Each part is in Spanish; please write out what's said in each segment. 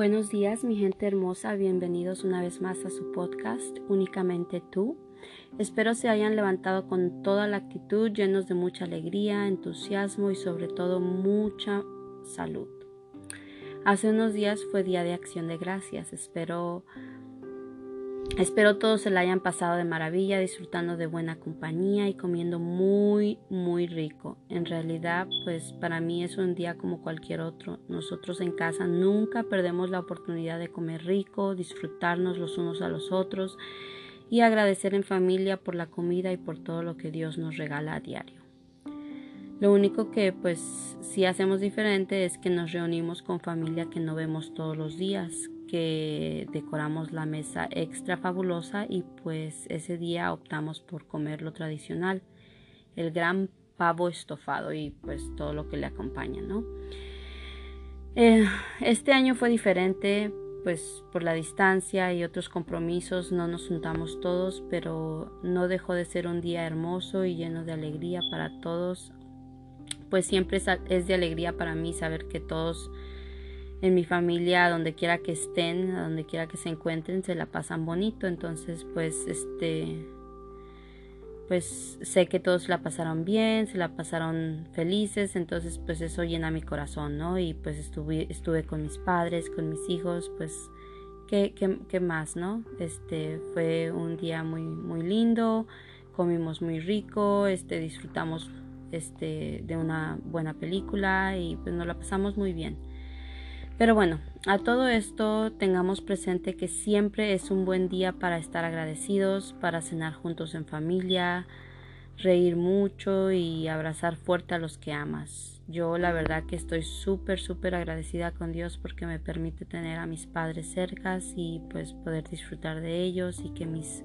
Buenos días, mi gente hermosa. Bienvenidos una vez más a su podcast, Únicamente tú. Espero se hayan levantado con toda la actitud, llenos de mucha alegría, entusiasmo y sobre todo mucha salud. Hace unos días fue día de acción de gracias. Espero Espero todos se la hayan pasado de maravilla, disfrutando de buena compañía y comiendo muy, muy rico. En realidad, pues para mí es un día como cualquier otro. Nosotros en casa nunca perdemos la oportunidad de comer rico, disfrutarnos los unos a los otros y agradecer en familia por la comida y por todo lo que Dios nos regala a diario. Lo único que pues sí hacemos diferente es que nos reunimos con familia que no vemos todos los días, que decoramos la mesa extra fabulosa y pues ese día optamos por comer lo tradicional, el gran pavo estofado y pues todo lo que le acompaña, ¿no? Eh, este año fue diferente, pues por la distancia y otros compromisos no nos juntamos todos, pero no dejó de ser un día hermoso y lleno de alegría para todos. Pues siempre es de alegría para mí saber que todos en mi familia, donde quiera que estén, a donde quiera que se encuentren, se la pasan bonito. Entonces, pues, este, pues sé que todos la pasaron bien, se la pasaron felices, entonces pues eso llena mi corazón, ¿no? Y pues estuve, estuve con mis padres, con mis hijos, pues, ¿qué, qué, qué más, no? Este, fue un día muy, muy lindo, comimos muy rico, este, disfrutamos, este, de una buena película y pues nos la pasamos muy bien. Pero bueno, a todo esto tengamos presente que siempre es un buen día para estar agradecidos, para cenar juntos en familia, reír mucho y abrazar fuerte a los que amas. Yo la verdad que estoy súper, súper agradecida con Dios porque me permite tener a mis padres cercas y pues poder disfrutar de ellos y que mis,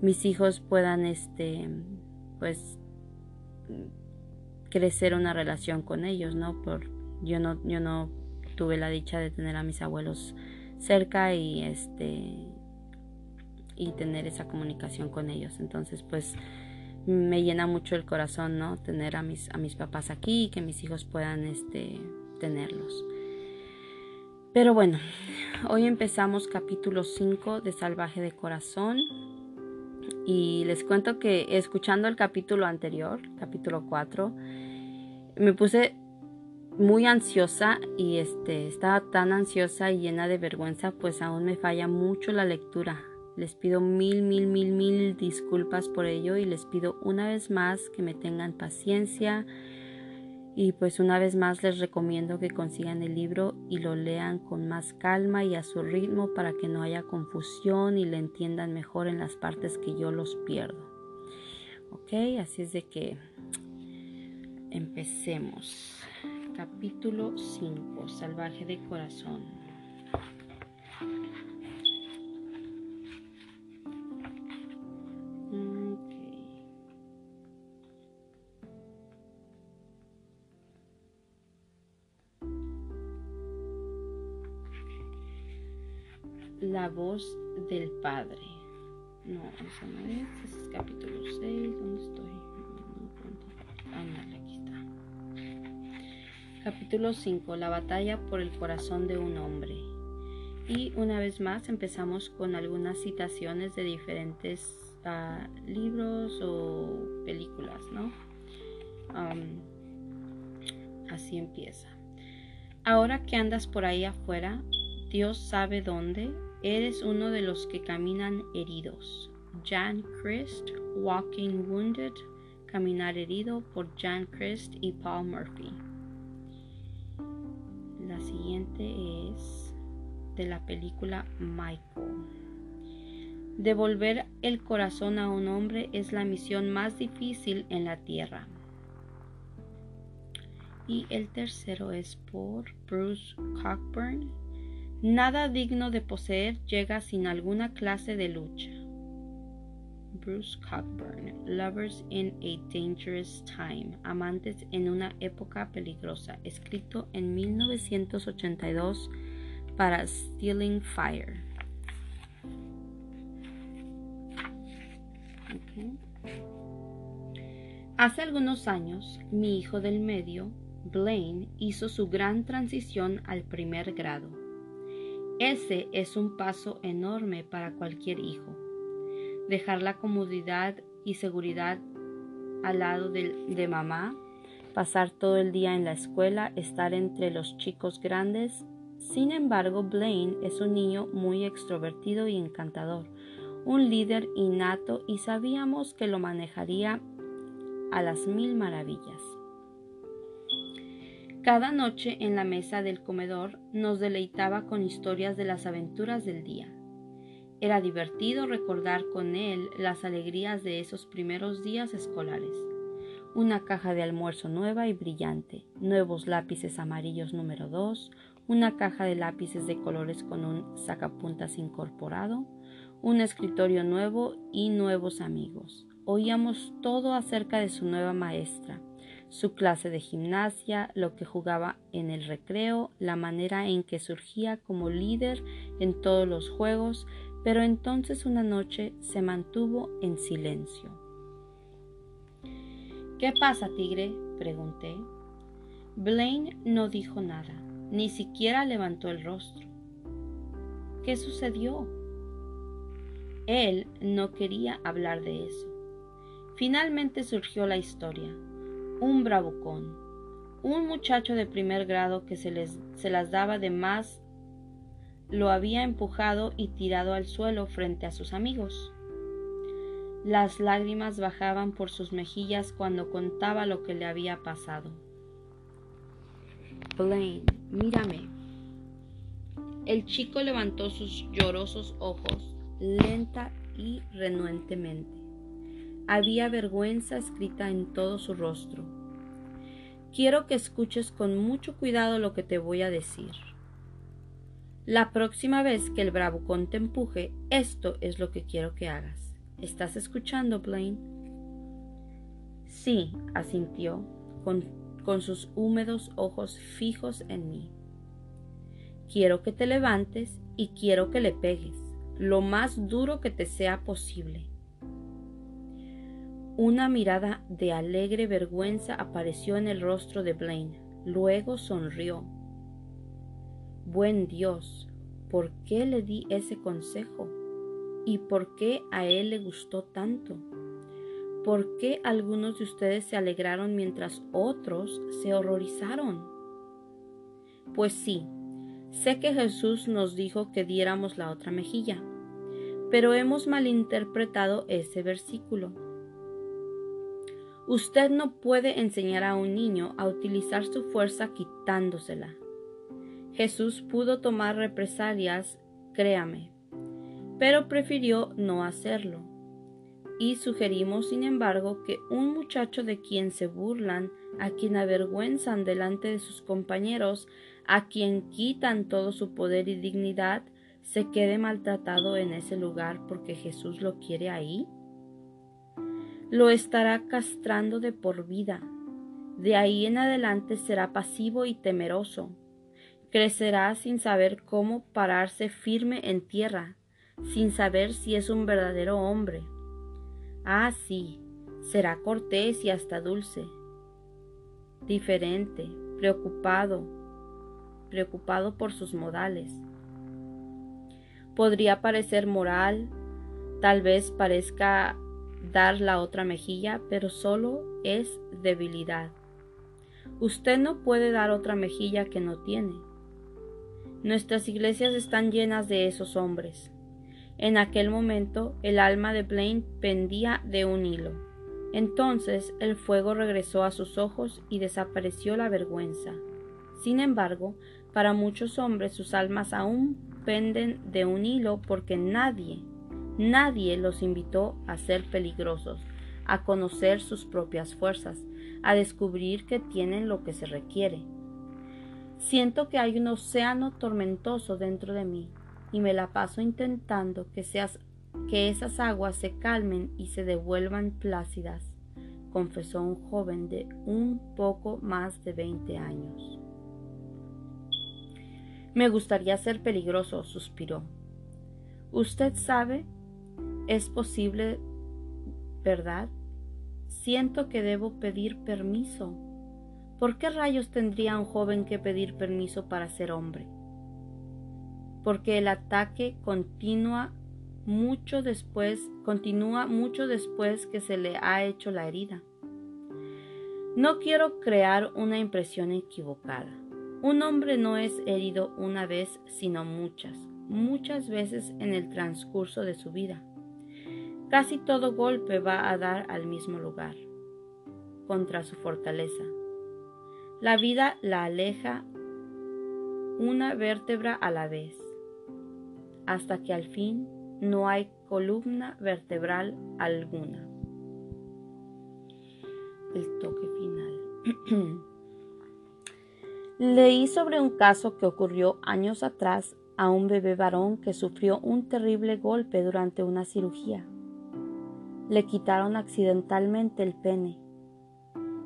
mis hijos puedan este pues crecer una relación con ellos, ¿no? Por yo no yo no tuve la dicha de tener a mis abuelos cerca y este y tener esa comunicación con ellos. Entonces, pues me llena mucho el corazón, ¿no? Tener a mis a mis papás aquí y que mis hijos puedan este tenerlos. Pero bueno, hoy empezamos capítulo 5 de Salvaje de Corazón. Y les cuento que escuchando el capítulo anterior, capítulo 4, me puse muy ansiosa y este estaba tan ansiosa y llena de vergüenza, pues aún me falla mucho la lectura. Les pido mil, mil, mil, mil disculpas por ello y les pido una vez más que me tengan paciencia y pues una vez más les recomiendo que consigan el libro y lo lean con más calma y a su ritmo para que no haya confusión y le entiendan mejor en las partes que yo los pierdo. Ok, así es de que empecemos. Capítulo 5 Salvaje de Corazón La voz del Padre. No, eso no es. Ese es capítulo 6. ¿Dónde estoy? Capítulo 5. La batalla por el corazón de un hombre. Y una vez más empezamos con algunas citaciones de diferentes uh, libros o películas, ¿no? Así empieza. Ahora que andas por ahí afuera, Dios sabe dónde, eres uno de los que caminan heridos. Jan Christ, Walking Wounded, Caminar herido por Jan Christ y Paul Murphy. Siguiente es de la película Michael. Devolver el corazón a un hombre es la misión más difícil en la tierra. Y el tercero es por Bruce Cockburn. Nada digno de poseer llega sin alguna clase de lucha. Bruce Cockburn, Lovers in a Dangerous Time, Amantes en una época peligrosa, escrito en 1982 para Stealing Fire. Hace algunos años, mi hijo del medio, Blaine, hizo su gran transición al primer grado. Ese es un paso enorme para cualquier hijo. Dejar la comodidad y seguridad al lado de, de, mamá, pasar todo el día en la escuela, estar entre los chicos grandes. Sin embargo, Blaine es un niño muy extrovertido y encantador, un líder innato y sabíamos que lo manejaría a las mil maravillas. Cada noche en la mesa del comedor nos deleitaba con historias de las aventuras del día. Era divertido recordar con él las alegrías de esos primeros días escolares. Una caja de almuerzo nueva y brillante, nuevos lápices amarillos número 2, una caja de lápices de colores con un sacapuntas incorporado, un escritorio nuevo y nuevos amigos. Oíamos todo acerca de su nueva maestra, su clase de gimnasia, lo que jugaba en el recreo, la manera en que surgía como líder en todos los juegos, pero entonces una noche se mantuvo en silencio. ¿Qué pasa, tigre? pregunté. Blaine no dijo nada, ni siquiera levantó el rostro. ¿Qué sucedió? Él no quería hablar de eso. Finalmente surgió la historia. Un bravucón. Un muchacho de primer grado que se, les, se las daba de más lo había empujado y tirado al suelo frente a sus amigos. Las lágrimas bajaban por sus mejillas cuando contaba lo que le había pasado. Blaine, mírame. El chico levantó sus llorosos ojos lenta y renuentemente. Había vergüenza escrita en todo su rostro. Quiero que escuches con mucho cuidado lo que te voy a decir. La próxima vez que el bravucón te empuje, esto es lo que quiero que hagas. ¿Estás escuchando, Blaine? Sí, asintió, con, con sus húmedos ojos fijos en mí. Quiero que te levantes y quiero que le pegues lo más duro que te sea posible. Una mirada de alegre vergüenza apareció en el rostro de Blaine. Luego sonrió. Buen Dios, ¿por qué le di ese consejo? ¿Y por qué a él le gustó tanto? ¿Por qué algunos de ustedes se alegraron mientras otros se horrorizaron? Pues sí, Sé que Jesús nos dijo que diéramos la otra mejilla, pero hemos malinterpretado ese versículo. Usted no puede enseñar a un niño a utilizar su fuerza quitándosela. Jesús pudo tomar represalias, créame, pero prefirió no hacerlo. Y sugerimos, sin embargo, que un muchacho de quien se burlan, a quien avergüenzan delante de sus compañeros, a quien quitan todo su poder y dignidad, se quede maltratado en ese lugar porque Jesús lo quiere ahí? Lo estará castrando de por vida. De ahí en adelante será pasivo y temeroso. Crecerá sin saber cómo pararse firme en tierra, sin saber si es un verdadero hombre. Ah, sí, será cortés y hasta dulce, diferente, preocupado, preocupado por sus modales. Podría parecer moral, tal vez parezca dar la otra mejilla, pero solo es debilidad. Usted no puede dar otra mejilla que no tiene. Nuestras iglesias están llenas de esos hombres. En aquel momento el alma de Blaine pendía de un hilo. Entonces el fuego regresó a sus ojos y desapareció la vergüenza. Sin embargo, para muchos hombres sus almas aún penden de un hilo porque nadie, nadie los invitó a ser peligrosos, a conocer sus propias fuerzas, a descubrir que tienen lo que se requiere. Siento que hay un océano tormentoso dentro de mí y me la paso intentando que, seas, que esas aguas se calmen y se devuelvan plácidas, confesó un joven de un poco más de veinte años. Me gustaría ser peligroso, suspiró. Usted sabe, es posible, ¿verdad? Siento que debo pedir permiso. ¿Por qué rayos tendría un joven que pedir permiso para ser hombre? porque el ataque continúa mucho después, continúa mucho después que se le ha hecho la herida. No quiero crear una impresión equivocada. Un hombre no es herido una vez, sino muchas, muchas veces en el transcurso de su vida. Casi todo golpe va a dar al mismo lugar, contra su fortaleza. La vida la aleja una vértebra a la vez, hasta que al fin no hay columna vertebral alguna. El toque final. Leí sobre un caso que ocurrió años atrás a un bebé varón que sufrió un terrible golpe durante una cirugía. Le quitaron accidentalmente el pene.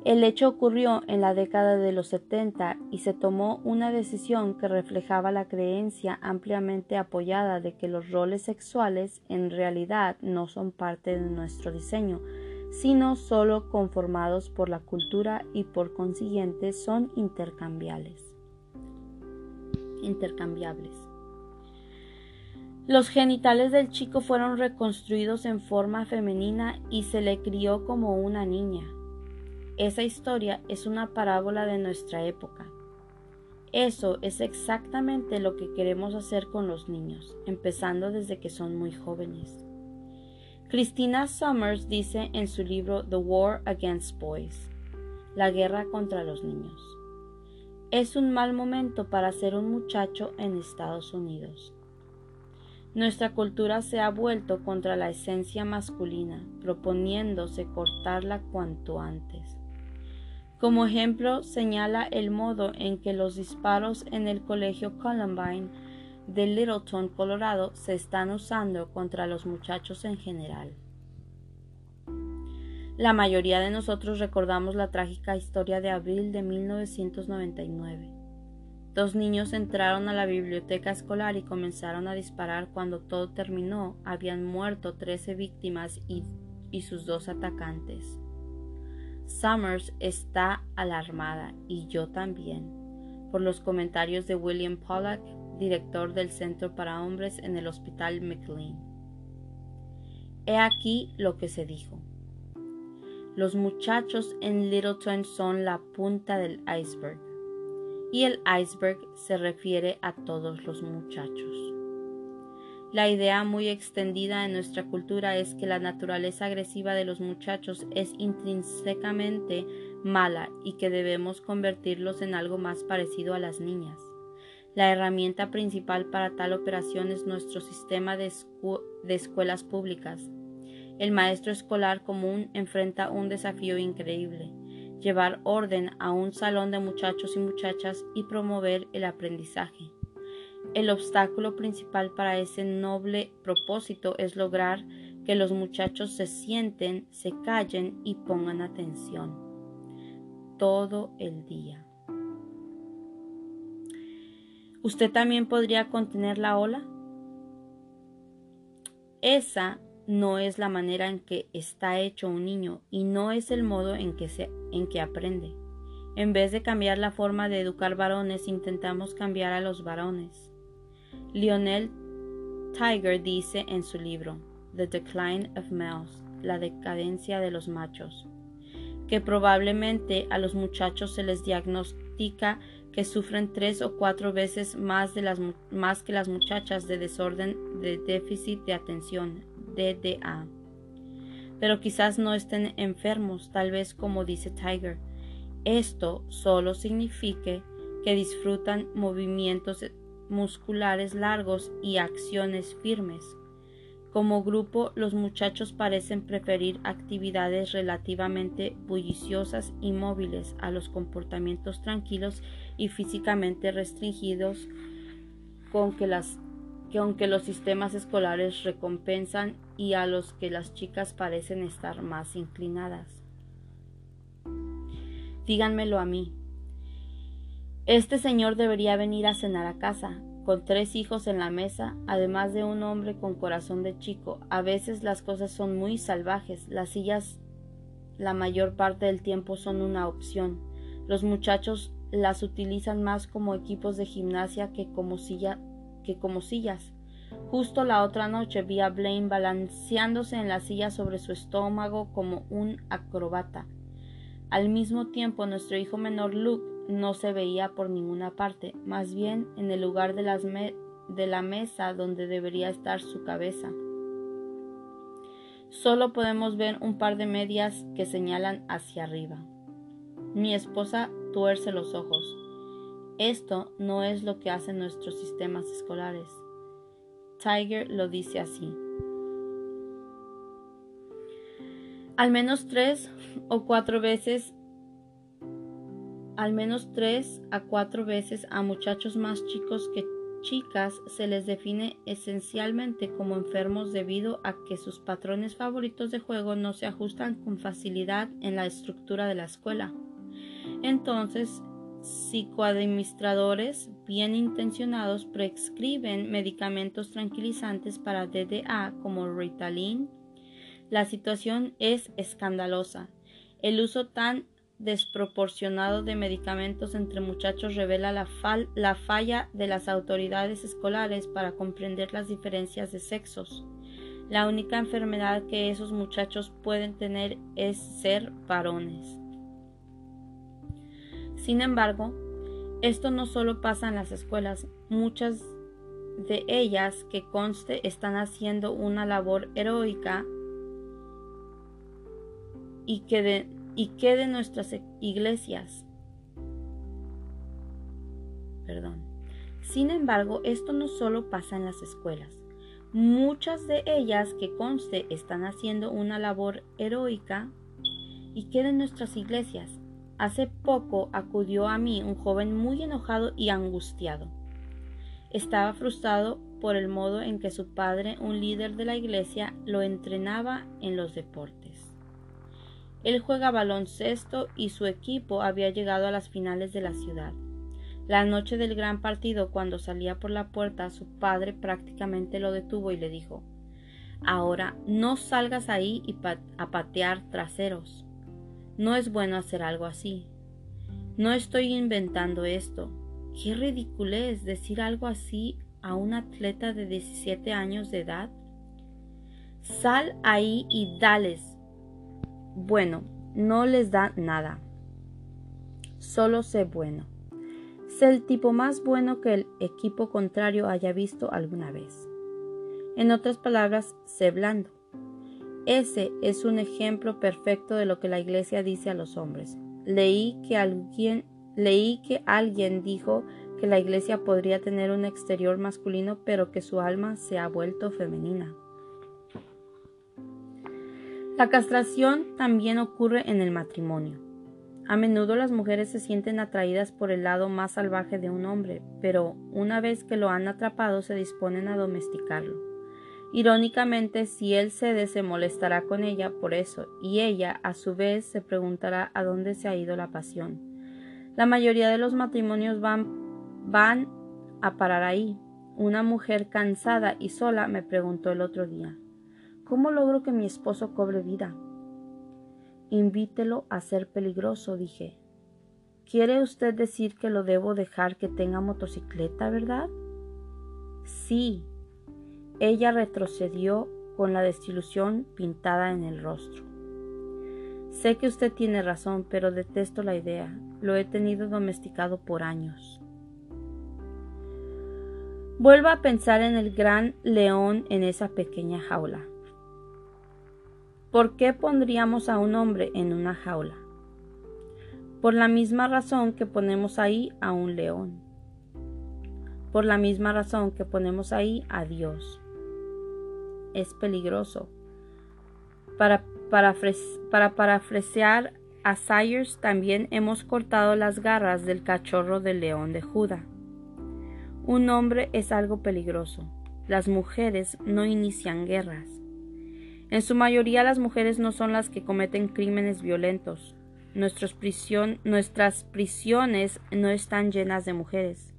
El hecho ocurrió en la década de los 70 y se tomó una decisión que reflejaba la creencia ampliamente apoyada de que los roles sexuales en realidad no son parte de nuestro diseño, sino solo conformados por la cultura y por consiguiente son intercambiables. Intercambiables. Los genitales del chico fueron reconstruidos en forma femenina y se le crió como una niña. Esa historia es una parábola de nuestra época. Eso es exactamente lo que queremos hacer con los niños, empezando desde que son muy jóvenes. Christina Summers dice en su libro The War Against Boys, La guerra contra los niños. Es un mal momento para ser un muchacho en Estados Unidos. Nuestra cultura se ha vuelto contra la esencia masculina, proponiéndose cortarla cuanto antes. Como ejemplo, señala el modo en que los disparos en el colegio Columbine de Littleton, Colorado, se están usando contra los muchachos en general. La mayoría de nosotros recordamos la trágica historia de abril de 1999. Dos niños entraron a la biblioteca escolar y comenzaron a disparar. Cuando todo terminó, habían muerto 13 víctimas y, y sus dos atacantes. Summers está alarmada, y yo también, por los comentarios de William Pollack director del Centro para Hombres en el Hospital McLean. He aquí lo que se dijo. Los muchachos en Littleton son la punta del iceberg, y el iceberg se refiere a todos los muchachos. La idea muy extendida en nuestra cultura es que la naturaleza agresiva de los muchachos es intrínsecamente mala y que debemos convertirlos en algo más parecido a las niñas. La herramienta principal para tal operación es nuestro sistema de, escuelas públicas. El maestro escolar común enfrenta un desafío increíble, llevar orden a un salón de muchachos y muchachas y promover el aprendizaje. El obstáculo principal para ese noble propósito es lograr que los muchachos se sienten, se callen y pongan atención todo el día. ¿Usted también podría contener la ola? Esa no es la manera en que está hecho un niño y no es el modo en que, se, en que aprende. En vez de cambiar la forma de educar varones, intentamos cambiar a los varones. Lionel Tiger dice en su libro The Decline of Males, la decadencia de los machos, que probablemente a los muchachos se les diagnostica que sufren tres o cuatro veces más, de las, más que las muchachas de desorden de déficit de atención, DDA. Pero quizás no estén enfermos, tal vez como dice Tiger. Esto solo signifique que disfrutan movimientos musculares largos y acciones firmes. Como grupo, los muchachos parecen preferir actividades relativamente bulliciosas y móviles a los comportamientos tranquilos y físicamente restringidos con que, las, que aunque los sistemas escolares recompensan y a los que las chicas parecen estar más inclinadas. Díganmelo a mí. Este señor debería venir a cenar a casa, con tres hijos en la mesa, además de un hombre con corazón de chico. A veces las cosas son muy salvajes. Las sillas la mayor parte del tiempo son una opción. Los muchachos las utilizan más como equipos de gimnasia que como silla que como sillas. Justo la otra noche vi a Blaine balanceándose en la silla sobre su estómago como un acrobata. Al mismo tiempo, nuestro hijo menor Luke no se veía por ninguna parte, más bien en el lugar de, de la mesa donde debería estar su cabeza. Solo podemos ver un par de medias que señalan hacia arriba. Mi esposa tuerce los ojos. Esto no es lo que hacen nuestros sistemas escolares. Tiger lo dice así. Al menos tres o cuatro veces, al menos tres a cuatro veces a muchachos más chicos que chicas se les define esencialmente como enfermos debido a que sus patrones favoritos de juego no se ajustan con facilidad en la estructura de la escuela. Entonces, psicoadministradores bien intencionados prescriben medicamentos tranquilizantes para DDA como Ritalin. La situación es escandalosa. El uso tan desproporcionado de medicamentos entre muchachos revela la, la, falla de las autoridades escolares para comprender las diferencias de sexos. La única enfermedad que esos muchachos pueden tener es ser varones. Sin embargo, esto no solo pasa en las escuelas, muchas de ellas que conste están haciendo una labor heroica y que de, y que de nuestras iglesias. Perdón. Sin embargo, esto no solo pasa en las escuelas. Muchas de ellas que conste están haciendo una labor heroica y que de nuestras iglesias. Hace poco acudió a mí un joven muy enojado y angustiado. Estaba frustrado por el modo en que su padre, un líder de la iglesia, lo entrenaba en los deportes. Él juega baloncesto y su equipo había llegado a las finales de la ciudad. La noche del gran partido, cuando salía por la puerta, su padre prácticamente lo detuvo y le dijo Ahora no salgas ahí y a patear traseros. No es bueno hacer algo así. No estoy inventando esto. Qué ridiculez decir algo así a un atleta de 17 años de edad. Sal ahí y dales. Bueno, no les da nada. Solo sé bueno. Sé el tipo más bueno que el equipo contrario haya visto alguna vez. En otras palabras, sé blando. Ese es un ejemplo perfecto de lo que la iglesia dice a los hombres. Leí que alguien, leí que alguien dijo que la iglesia podría tener un exterior masculino, pero que su alma se ha vuelto femenina. La castración también ocurre en el matrimonio. A menudo las mujeres se sienten atraídas por el lado más salvaje de un hombre, pero una vez que lo han atrapado se disponen a domesticarlo. Irónicamente, si él cede, se molestará con ella por eso, y ella, a su vez, se preguntará a dónde se ha ido la pasión. La mayoría de los matrimonios van, van a parar ahí. Una mujer cansada y sola me preguntó el otro día ¿Cómo logro que mi esposo cobre vida? Invítelo a ser peligroso, dije. ¿Quiere usted decir que lo debo dejar que tenga motocicleta, verdad? Sí, ella retrocedió con la desilusión pintada en el rostro. Sé que usted tiene razón, pero detesto la idea. Lo he tenido domesticado por años. Vuelva a pensar en el gran león en esa pequeña jaula. ¿Por qué pondríamos a un hombre en una jaula? Por la misma razón que ponemos ahí a un león. Por la misma razón que ponemos ahí a Dios es peligroso. Para, para, para parafrasear a Sayers, también hemos cortado las garras del cachorro del león de Judá. Un hombre es algo peligroso. Las mujeres no inician guerras. En su mayoría las mujeres no son las que cometen crímenes violentos. nuestras prisiones no están llenas de mujeres.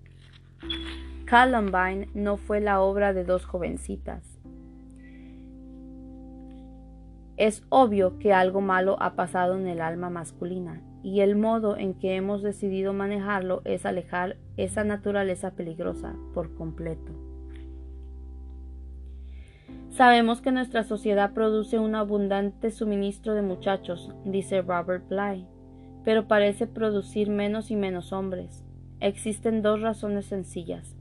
Columbine no fue la obra de dos jovencitas. Es obvio que algo malo ha pasado en el alma masculina y el modo en que hemos decidido manejarlo es alejar esa naturaleza peligrosa por completo. Sabemos que nuestra sociedad produce un abundante suministro de muchachos, dice Robert Bly, pero parece producir menos y menos hombres. Existen dos razones sencillas.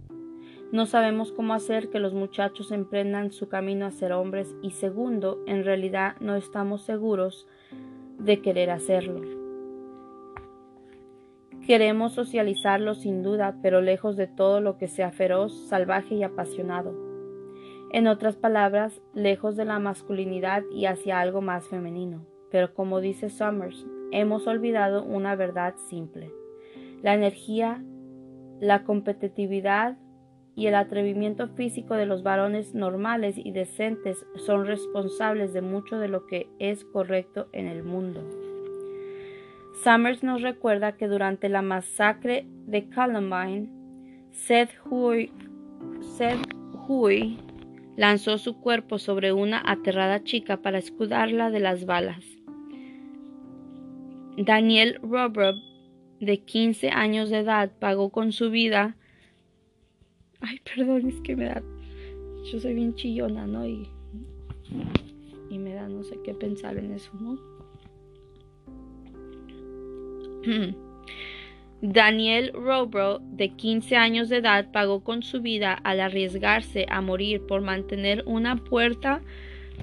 No sabemos cómo hacer que los muchachos emprendan su camino a ser hombres y segundo, en realidad no estamos seguros de querer hacerlo. Queremos socializarlos sin duda, pero lejos de todo lo que sea feroz, salvaje y apasionado. En otras palabras, lejos de la masculinidad y hacia algo más femenino. Pero como dice Summers, hemos olvidado una verdad simple. La energía, la competitividad y el atrevimiento físico de los varones normales y decentes son responsables de mucho de lo que es correcto en el mundo. Summers nos recuerda que durante la masacre de Columbine, Seth Huey, Seth Huey lanzó su cuerpo sobre una aterrada chica para escudarla de las balas. Daniel Robrov, de 15 años de edad, pagó con su vida. Ay, perdón, es que me da. Yo soy bien chillona, ¿no? Y, y me da no sé qué pensar en eso, ¿no? Daniel Robro, de 15 años de edad, pagó con su vida al arriesgarse a morir por mantener una puerta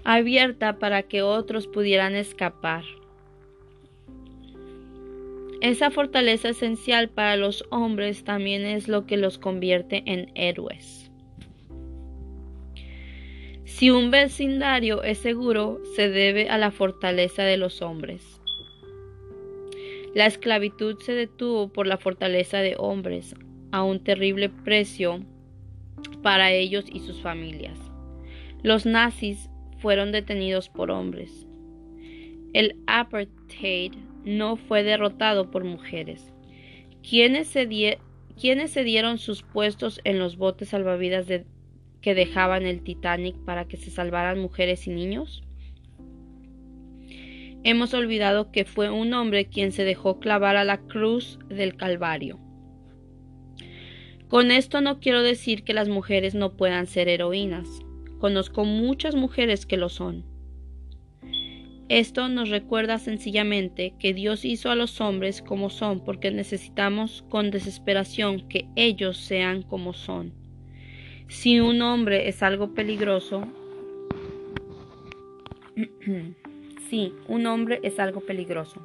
abierta para que otros pudieran escapar. Esa fortaleza esencial para los hombres también es lo que los convierte en héroes. Si un vecindario es seguro, se debe a la fortaleza de los hombres. La esclavitud se detuvo por la fortaleza de hombres, a un terrible precio para ellos y sus familias. Los nazis fueron detenidos por hombres. El apartheid no fue derrotado por mujeres. ¿Quiénes se, dieron sus puestos en los botes salvavidas que dejaban el Titanic para que se salvaran mujeres y niños? Hemos olvidado que fue un hombre quien se dejó clavar a la cruz del Calvario. Con esto no quiero decir que las mujeres no puedan ser heroínas. Conozco muchas mujeres que lo son. Esto nos recuerda sencillamente que Dios hizo a los hombres como son porque necesitamos con desesperación que ellos sean como son. Si un hombre es algo peligroso, Sí, un hombre es algo peligroso.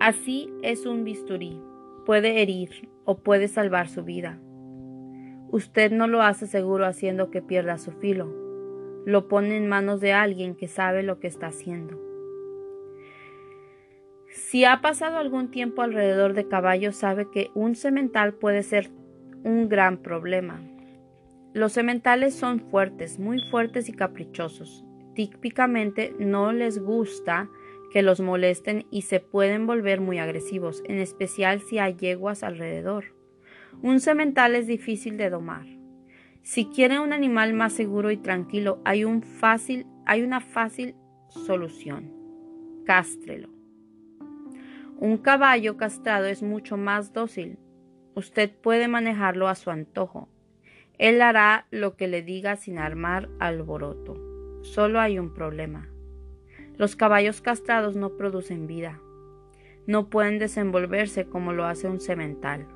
Así es un bisturí. Puede herir o puede salvar su vida. Usted no lo hace seguro haciendo que pierda su filo. Lo pone en manos de alguien que sabe lo que está haciendo. Si ha pasado algún tiempo alrededor de caballos, sabe que un semental puede ser un gran problema. Los sementales son fuertes, muy fuertes y caprichosos típicamente no les gusta que los molesten y se pueden volver muy agresivos, en especial si hay yeguas alrededor. Un semental es difícil de domar. Si quiere un animal más seguro y tranquilo, hay, un fácil, hay una fácil solución. Cástrelo. Un caballo castrado es mucho más dócil. Usted puede manejarlo a su antojo. Él hará lo que le diga sin armar alboroto. Solo hay un problema. Los caballos castrados no producen vida. No pueden desenvolverse como lo hace un semental.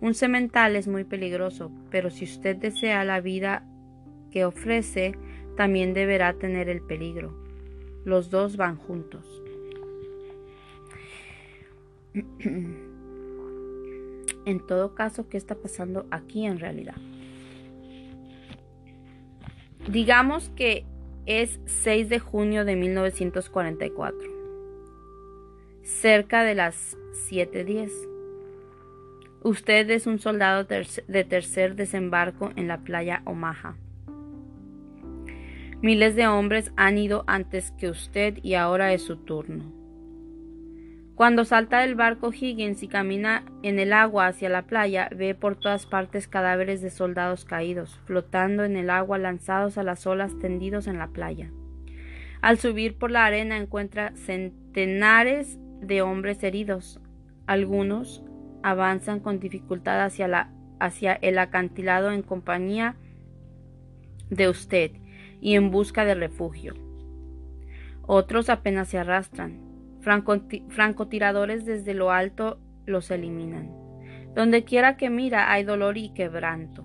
Un semental es muy peligroso, pero si usted desea la vida que ofrece, también deberá tener el peligro. Los dos van juntos. en todo caso, ¿qué está pasando aquí en realidad? Digamos que es 6 de junio de 1944, cerca de las 7.10. Usted es un soldado de tercer desembarco en la playa Omaha. Miles de hombres han ido antes que usted y ahora es su turno. Cuando salta del barco Higgins y camina en el agua hacia la playa, ve por todas partes cadáveres de soldados caídos, flotando en el agua lanzados a las olas tendidos en la playa. Al subir por la arena encuentra centenares de hombres heridos. Algunos avanzan con dificultad hacia, la, hacia el acantilado en compañía de usted y en busca de refugio. Otros apenas se arrastran. Francotiradores desde lo alto los eliminan. Donde quiera que mira hay dolor y quebranto.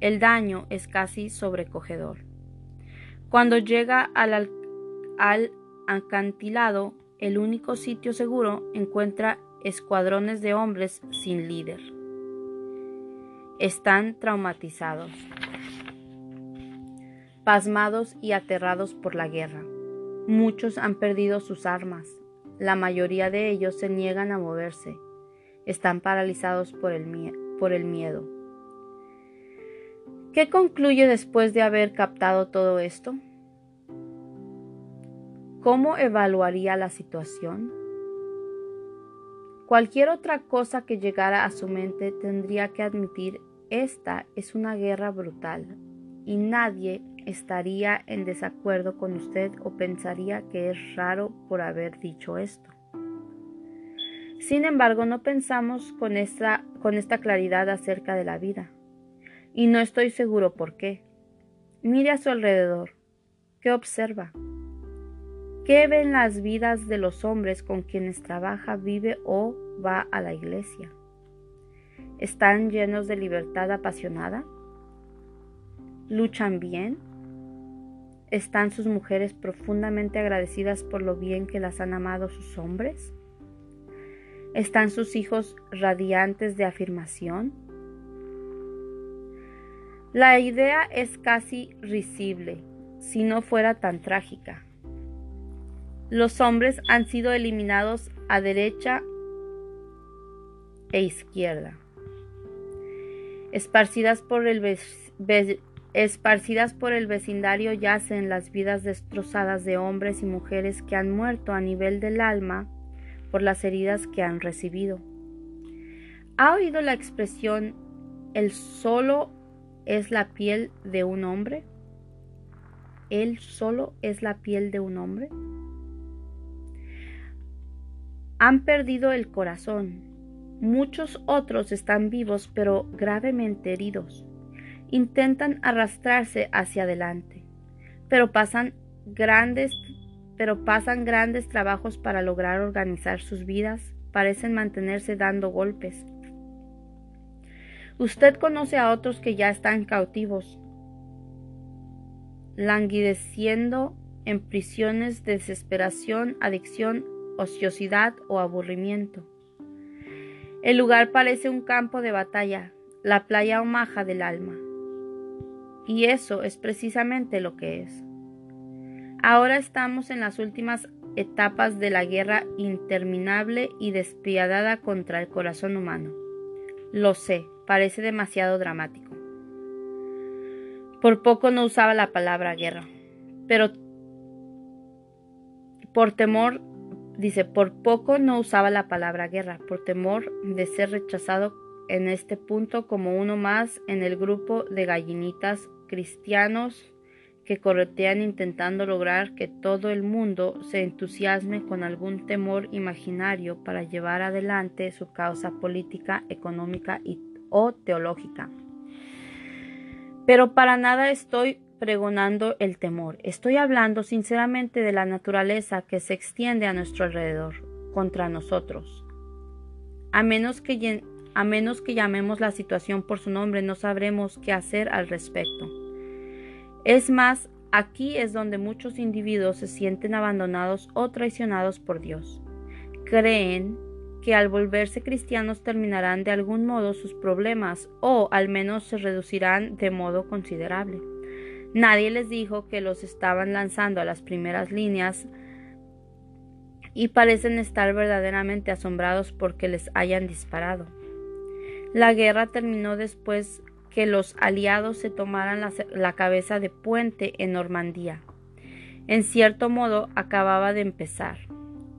El daño es casi sobrecogedor. Cuando llega al, al acantilado, el único sitio seguro, encuentra escuadrones de hombres sin líder. Están traumatizados, pasmados y aterrados por la guerra. Muchos han perdido sus armas. La mayoría de ellos se niegan a moverse. Están paralizados por el, miedo. ¿Qué concluye después de haber captado todo esto? ¿Cómo evaluaría la situación? Cualquier otra cosa que llegara a su mente tendría que admitir esta es una guerra brutal y nadie estaría en desacuerdo con usted o pensaría que es raro por haber dicho esto. Sin embargo, no pensamos con esta, con esta claridad acerca de la vida y no estoy seguro por qué. Mire a su alrededor. ¿Qué observa? ¿Qué ven las vidas de los hombres con quienes trabaja, vive o va a la iglesia? ¿Están llenos de libertad apasionada? ¿Luchan bien? ¿Están sus mujeres profundamente agradecidas por lo bien que las han amado sus hombres? ¿Están sus hijos radiantes de afirmación? La idea es casi risible, si no fuera tan trágica. Los hombres han sido eliminados a derecha e izquierda. Esparcidas por el, esparcidas por el vecindario yacen las vidas destrozadas de hombres y mujeres que han muerto a nivel del alma por las heridas que han recibido. ¿Ha oído la expresión el solo es la piel de un hombre? ¿El solo es la piel de un hombre? han perdido el corazón. Muchos otros están vivos pero gravemente heridos. Intentan arrastrarse hacia adelante, pero pasan grandes pero pasan grandes trabajos para lograr organizar sus vidas, parecen mantenerse dando golpes. Usted conoce a otros que ya están cautivos, languideciendo en prisiones de desesperación, adicción ociosidad o aburrimiento. El lugar parece un campo de batalla, la playa o maja del alma. Y eso es precisamente lo que es. Ahora estamos en las últimas etapas de la guerra interminable y despiadada contra el corazón humano. Lo sé, parece demasiado dramático. Por poco no usaba la palabra guerra, pero por temor Dice, por poco no usaba la palabra guerra, por temor de ser rechazado en este punto como uno más en el grupo de gallinitas cristianos que corretean intentando lograr que todo el mundo se entusiasme con algún temor imaginario para llevar adelante su causa política, económica y, o teológica. Pero para nada estoy pregonando el temor. Estoy hablando sinceramente de la naturaleza que se extiende a nuestro alrededor, contra nosotros. A menos que, a menos que llamemos la situación por su nombre, no sabremos qué hacer al respecto. Es más, aquí es donde muchos individuos se sienten abandonados o traicionados por Dios. Creen que al volverse cristianos terminarán de algún modo sus problemas o al menos se reducirán de modo considerable. Nadie les dijo que los estaban lanzando a las primeras líneas y parecen estar verdaderamente asombrados porque les hayan disparado. La guerra terminó después que los aliados se tomaran la, cabeza de puente en Normandía. En cierto modo acababa de empezar.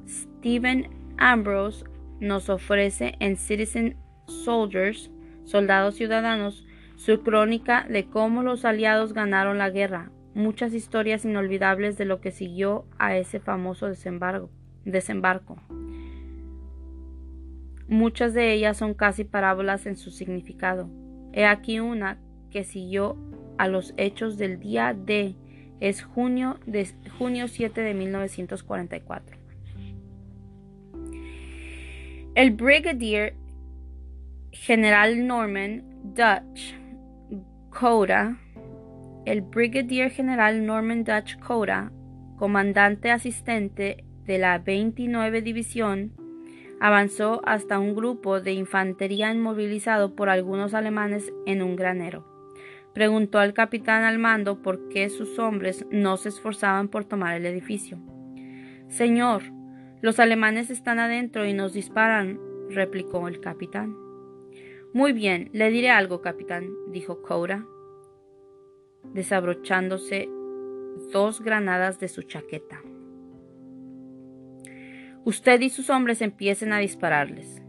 Stephen Ambrose nos ofrece en Citizen Soldiers, Soldados Ciudadanos, su crónica de cómo los aliados ganaron la guerra, muchas historias inolvidables de lo que siguió a ese famoso desembarco. Muchas de ellas son casi parábolas en su significado. He aquí una que siguió a los hechos del día D. Es junio, de, junio 7 de 1944. El brigadier general Norman Dutch Coda, el brigadier general Norman Dutch Coda, comandante asistente de la 29 División, avanzó hasta un grupo de infantería inmovilizado por algunos alemanes en un granero. Preguntó al capitán al mando por qué sus hombres no se esforzaban por tomar el edificio. Señor, los alemanes están adentro y nos disparan, replicó el capitán. Muy bien, le diré algo, capitán, dijo Cora, desabrochándose dos granadas de su chaqueta. Usted y sus hombres empiecen a dispararles.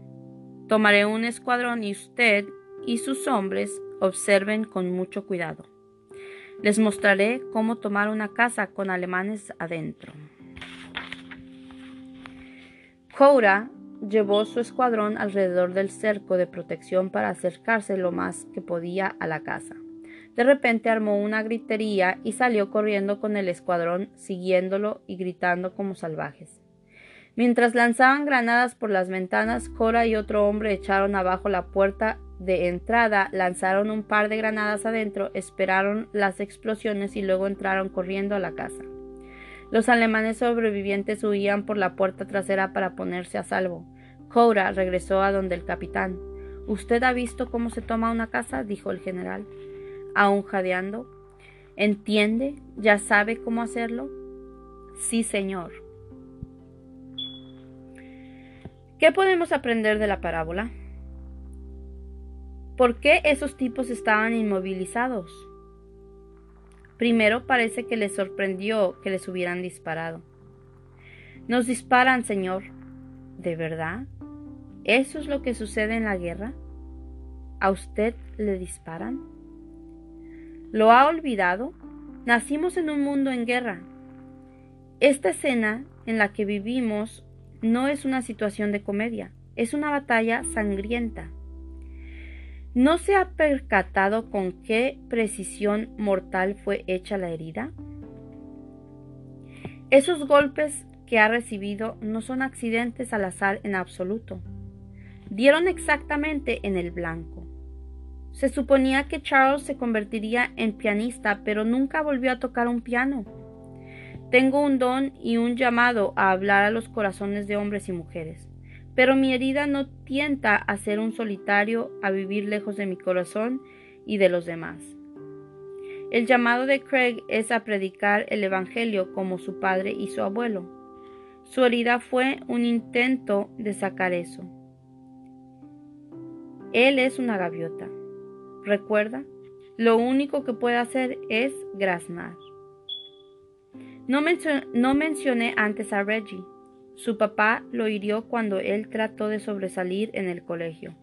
Tomaré un escuadrón y usted y sus hombres observen con mucho cuidado. Les mostraré cómo tomar una casa con alemanes adentro. Cora llevó su escuadrón alrededor del cerco de protección para acercarse lo más que podía a la casa. De repente armó una gritería y salió corriendo con el escuadrón, siguiéndolo y gritando como salvajes. Mientras lanzaban granadas por las ventanas, Cora y otro hombre echaron abajo la puerta de entrada, lanzaron un par de granadas adentro, esperaron las explosiones y luego entraron corriendo a la casa. Los alemanes sobrevivientes huían por la puerta trasera para ponerse a salvo. Cora regresó a donde el capitán. ¿Usted ha visto cómo se toma una casa? dijo el general, aún jadeando. ¿Entiende? ¿Ya sabe cómo hacerlo? Sí, señor. ¿Qué podemos aprender de la parábola? ¿Por qué esos tipos estaban inmovilizados? Primero parece que les sorprendió que les hubieran disparado. Nos disparan, Señor. ¿De verdad? ¿Eso es lo que sucede en la guerra? ¿A usted le disparan? ¿Lo ha olvidado? Nacimos en un mundo en guerra. Esta escena en la que vivimos no es una situación de comedia, es una batalla sangrienta. ¿No se ha percatado con qué precisión mortal fue hecha la herida? Esos golpes que ha recibido no son accidentes al azar en absoluto. Dieron exactamente en el blanco. Se suponía que Charles se convertiría en pianista, pero nunca volvió a tocar un piano. Tengo un don y un llamado a hablar a los corazones de hombres y mujeres. Pero mi herida no tienta a ser un solitario, a vivir lejos de mi corazón y de los demás. El llamado de Craig es a predicar el Evangelio como su padre y su abuelo. Su herida fue un intento de sacar eso. Él es una gaviota. Recuerda, lo único que puede hacer es graznar. No, mencioné antes a Reggie. Su papá lo hirió cuando él trató de sobresalir en el colegio.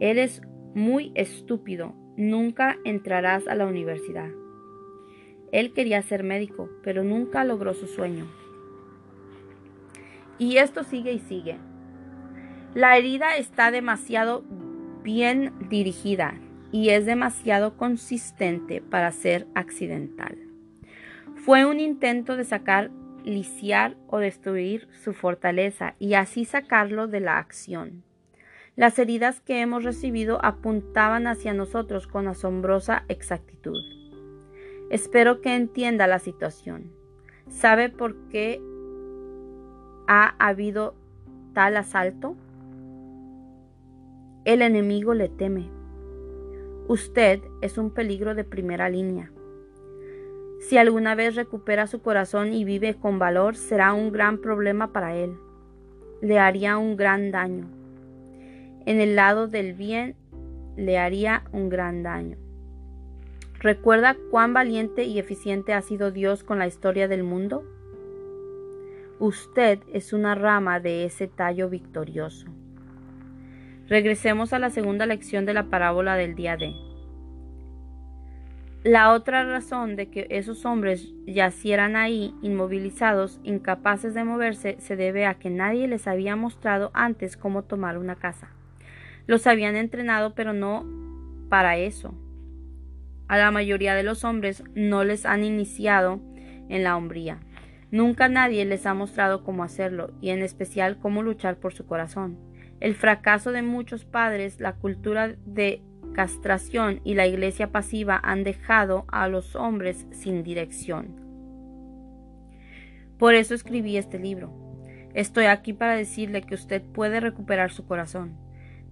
Él es muy estúpido, nunca entrarás a la universidad. Él quería ser médico, pero nunca logró su sueño. Y esto sigue y sigue. La herida está demasiado bien dirigida y es demasiado consistente para ser accidental. Fue un intento de sacar lisiar o destruir su fortaleza y así sacarlo de la acción. Las heridas que hemos recibido apuntaban hacia nosotros con asombrosa exactitud. Espero que entienda la situación. ¿Sabe por qué ha habido tal asalto? El enemigo le teme. Usted es un peligro de primera línea. Si alguna vez recupera su corazón y vive con valor, será un gran problema para él. Le haría un gran daño. En el lado del bien, le haría un gran daño. ¿Recuerda cuán valiente y eficiente ha sido Dios con la historia del mundo? Usted es una rama de ese tallo victorioso. Regresemos a la segunda lección de la parábola del día de. La otra razón de que esos hombres yacieran ahí inmovilizados, incapaces de moverse, se debe a que nadie les había mostrado antes cómo tomar una casa. Los habían entrenado, pero no para eso. A la mayoría de los hombres no les han iniciado en la hombría. Nunca nadie les ha mostrado cómo hacerlo y en especial cómo luchar por su corazón. El fracaso de muchos padres, la cultura de castración y la iglesia pasiva han dejado a los hombres sin dirección. Por eso escribí este libro. Estoy aquí para decirle que usted puede recuperar su corazón.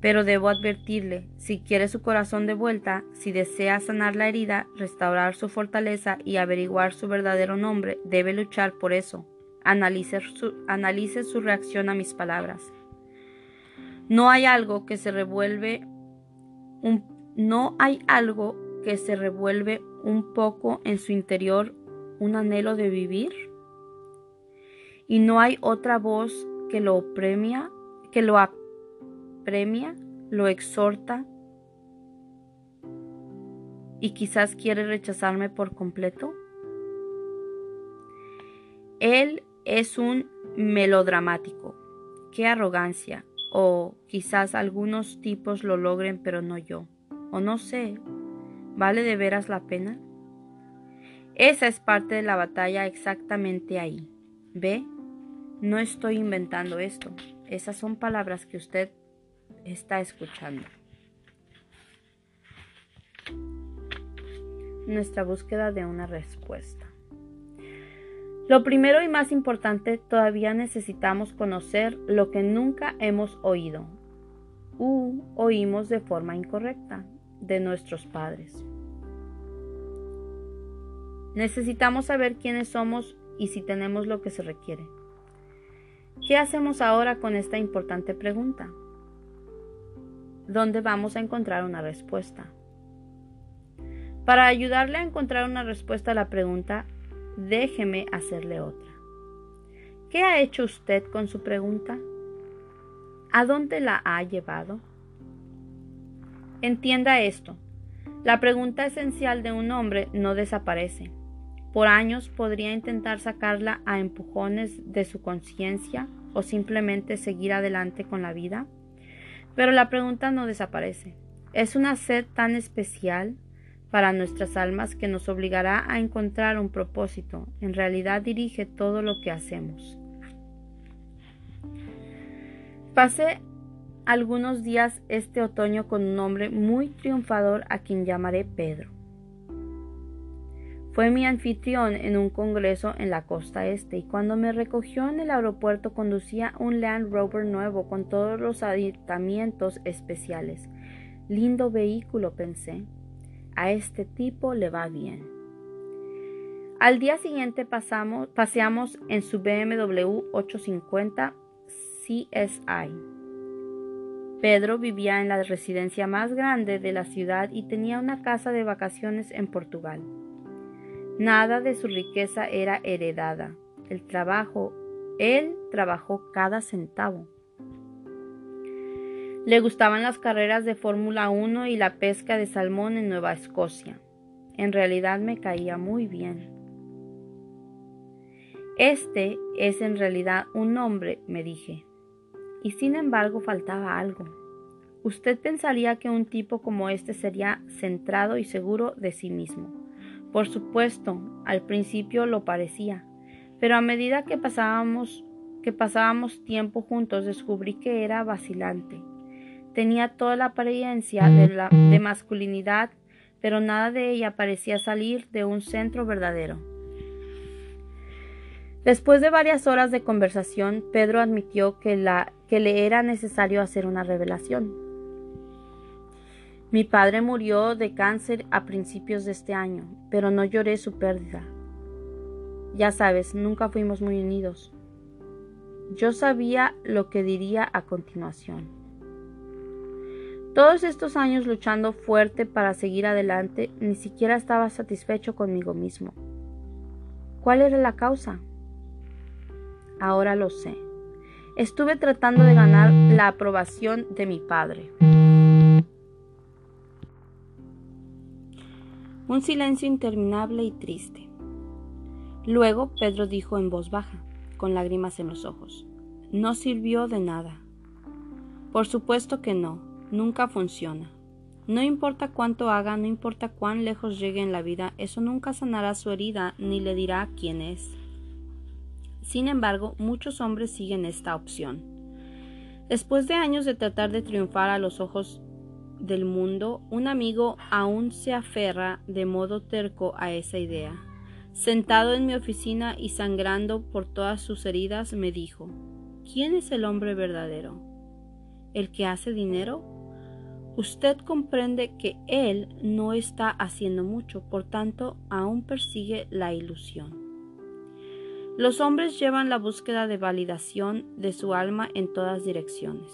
Pero debo advertirle, si quiere su corazón de vuelta, si desea sanar la herida, restaurar su fortaleza y averiguar su verdadero nombre, debe luchar por eso. Analice su, reacción a mis palabras. No hay algo que se revuelve un, no hay algo que se revuelve un poco en su interior, un anhelo de vivir. Y no hay otra voz que lo premia, que lo premia, lo exhorta y quizás quiere rechazarme por completo? Él es un melodramático. Qué arrogancia. O quizás algunos tipos lo logren, pero no yo. O no sé. ¿Vale de veras la pena? Esa es parte de la batalla exactamente ahí. ¿Ve? No estoy inventando esto. Esas son palabras que usted está escuchando. Nuestra búsqueda de una respuesta. Lo primero y más importante, todavía necesitamos conocer lo que nunca hemos oído u oímos de forma incorrecta de nuestros padres. Necesitamos saber quiénes somos y si tenemos lo que se requiere. ¿Qué hacemos ahora con esta importante pregunta? donde vamos a encontrar una respuesta. Para ayudarle a encontrar una respuesta a la pregunta, déjeme hacerle otra. ¿Qué ha hecho usted con su pregunta? ¿A dónde la ha llevado? Entienda esto. La pregunta esencial de un hombre no desaparece. Por años podría intentar sacarla a empujones de su conciencia o simplemente seguir adelante con la vida. Pero la pregunta no desaparece. Es una sed tan especial para nuestras almas que nos obligará a encontrar un propósito. En realidad dirige todo lo que hacemos. Pasé algunos días este otoño con un hombre muy triunfador a quien llamaré Pedro. Fue mi anfitrión en un congreso en la costa este y cuando me recogió en el aeropuerto conducía un Land Rover nuevo con todos los aditamientos especiales. Lindo vehículo, pensé. A este tipo le va bien. Al día siguiente pasamos, paseamos en su BMW 850 CSI. Pedro vivía en la residencia más grande de la ciudad y tenía una casa de vacaciones en Portugal. Nada de su riqueza era heredada. El trabajo, él trabajó cada centavo. Le gustaban las carreras de Fórmula 1 y la pesca de salmón en Nueva Escocia. En realidad me caía muy bien. Este es en realidad un hombre, me dije. Y sin embargo faltaba algo. Usted pensaría que un tipo como este sería centrado y seguro de sí mismo. Por supuesto, al principio lo parecía, pero a medida que pasábamos, que pasábamos tiempo juntos descubrí que era vacilante. Tenía toda la apariencia de, la, de masculinidad, pero nada de ella parecía salir de un centro verdadero. Después de varias horas de conversación, Pedro admitió que, la, que le era necesario hacer una revelación. Mi padre murió de cáncer a principios de este año, pero no lloré su pérdida. Ya sabes, nunca fuimos muy unidos. Yo sabía lo que diría a continuación. Todos estos años luchando fuerte para seguir adelante, ni siquiera estaba satisfecho conmigo mismo. ¿Cuál era la causa? Ahora lo sé. Estuve tratando de ganar la aprobación de mi padre. Un silencio interminable y triste. Luego Pedro dijo en voz baja, con lágrimas en los ojos, No sirvió de nada. Por supuesto que no, nunca funciona. No importa cuánto haga, no importa cuán lejos llegue en la vida, eso nunca sanará su herida ni le dirá quién es. Sin embargo, muchos hombres siguen esta opción. Después de años de tratar de triunfar a los ojos del mundo, un amigo aún se aferra de modo terco a esa idea. Sentado en mi oficina y sangrando por todas sus heridas, me dijo, ¿quién es el hombre verdadero? ¿El que hace dinero? Usted comprende que él no está haciendo mucho, por tanto, aún persigue la ilusión. Los hombres llevan la búsqueda de validación de su alma en todas direcciones.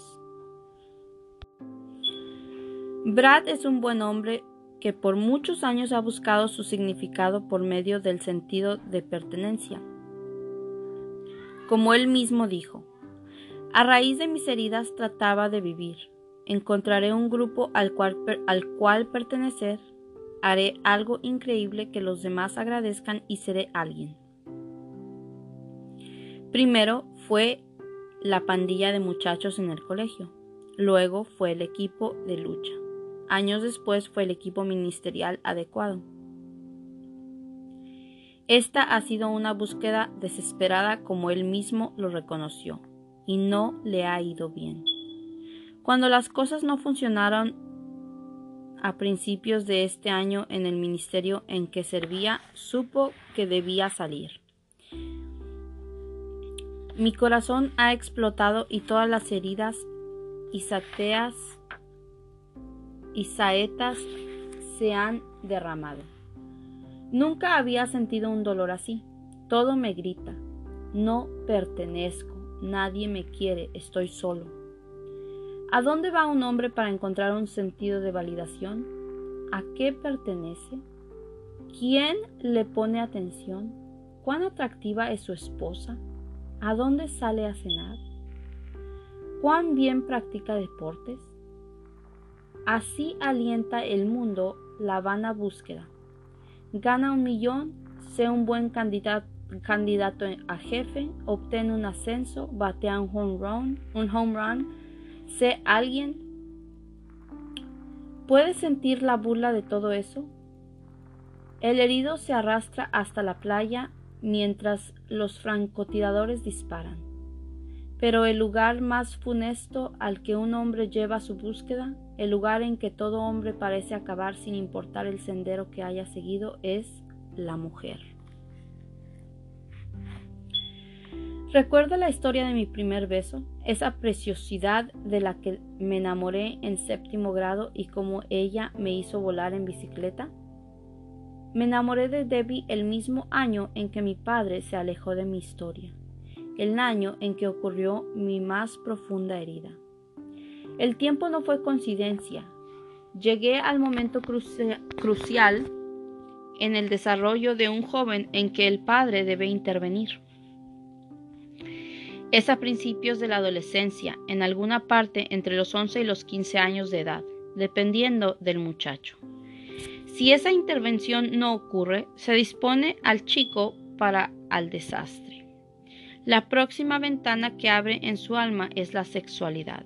Brad es un buen hombre que por muchos años ha buscado su significado por medio del sentido de pertenencia. Como él mismo dijo, a raíz de mis heridas trataba de vivir. Encontraré un grupo al cual, al cual pertenecer, haré algo increíble que los demás agradezcan y seré alguien. Primero fue la pandilla de muchachos en el colegio, luego fue el equipo de lucha. Años después fue el equipo ministerial adecuado. Esta ha sido una búsqueda desesperada como él mismo lo reconoció, y no le ha ido bien. Cuando las cosas no funcionaron a principios de este año en el ministerio en que servía, supo que debía salir. Mi corazón ha explotado y todas las heridas y sateas y saetas se han derramado. Nunca había sentido un dolor así. Todo me grita. No pertenezco. Nadie me quiere. Estoy solo. ¿A dónde va un hombre para encontrar un sentido de validación? ¿A qué pertenece? ¿Quién le pone atención? ¿Cuán atractiva es su esposa? ¿A dónde sale a cenar? ¿Cuán bien practica deportes? Así alienta el mundo la vana búsqueda. Gana un millón, sea un buen candidato, a jefe, obtiene un ascenso, batea un home run, un home run, sé alguien. ¿Puedes sentir la burla de todo eso? El herido se arrastra hasta la playa mientras los francotiradores disparan. Pero el lugar más funesto al que un hombre lleva su búsqueda, el lugar en que todo hombre parece acabar sin importar el sendero que haya seguido, es la mujer. Recuerda la historia de mi primer beso, esa preciosidad de la que me enamoré en séptimo grado y cómo ella me hizo volar en bicicleta. Me enamoré de Debbie el mismo año en que mi padre se alejó de mi historia el año en que ocurrió mi más profunda herida. El tiempo no fue coincidencia. Llegué al momento crucial en el desarrollo de un joven en que el padre debe intervenir. Es a principios de la adolescencia, en alguna parte entre los 11 y los 15 años de edad, dependiendo del muchacho. Si esa intervención no ocurre, se dispone al chico para al desastre. La próxima ventana que abre en su alma es la sexualidad.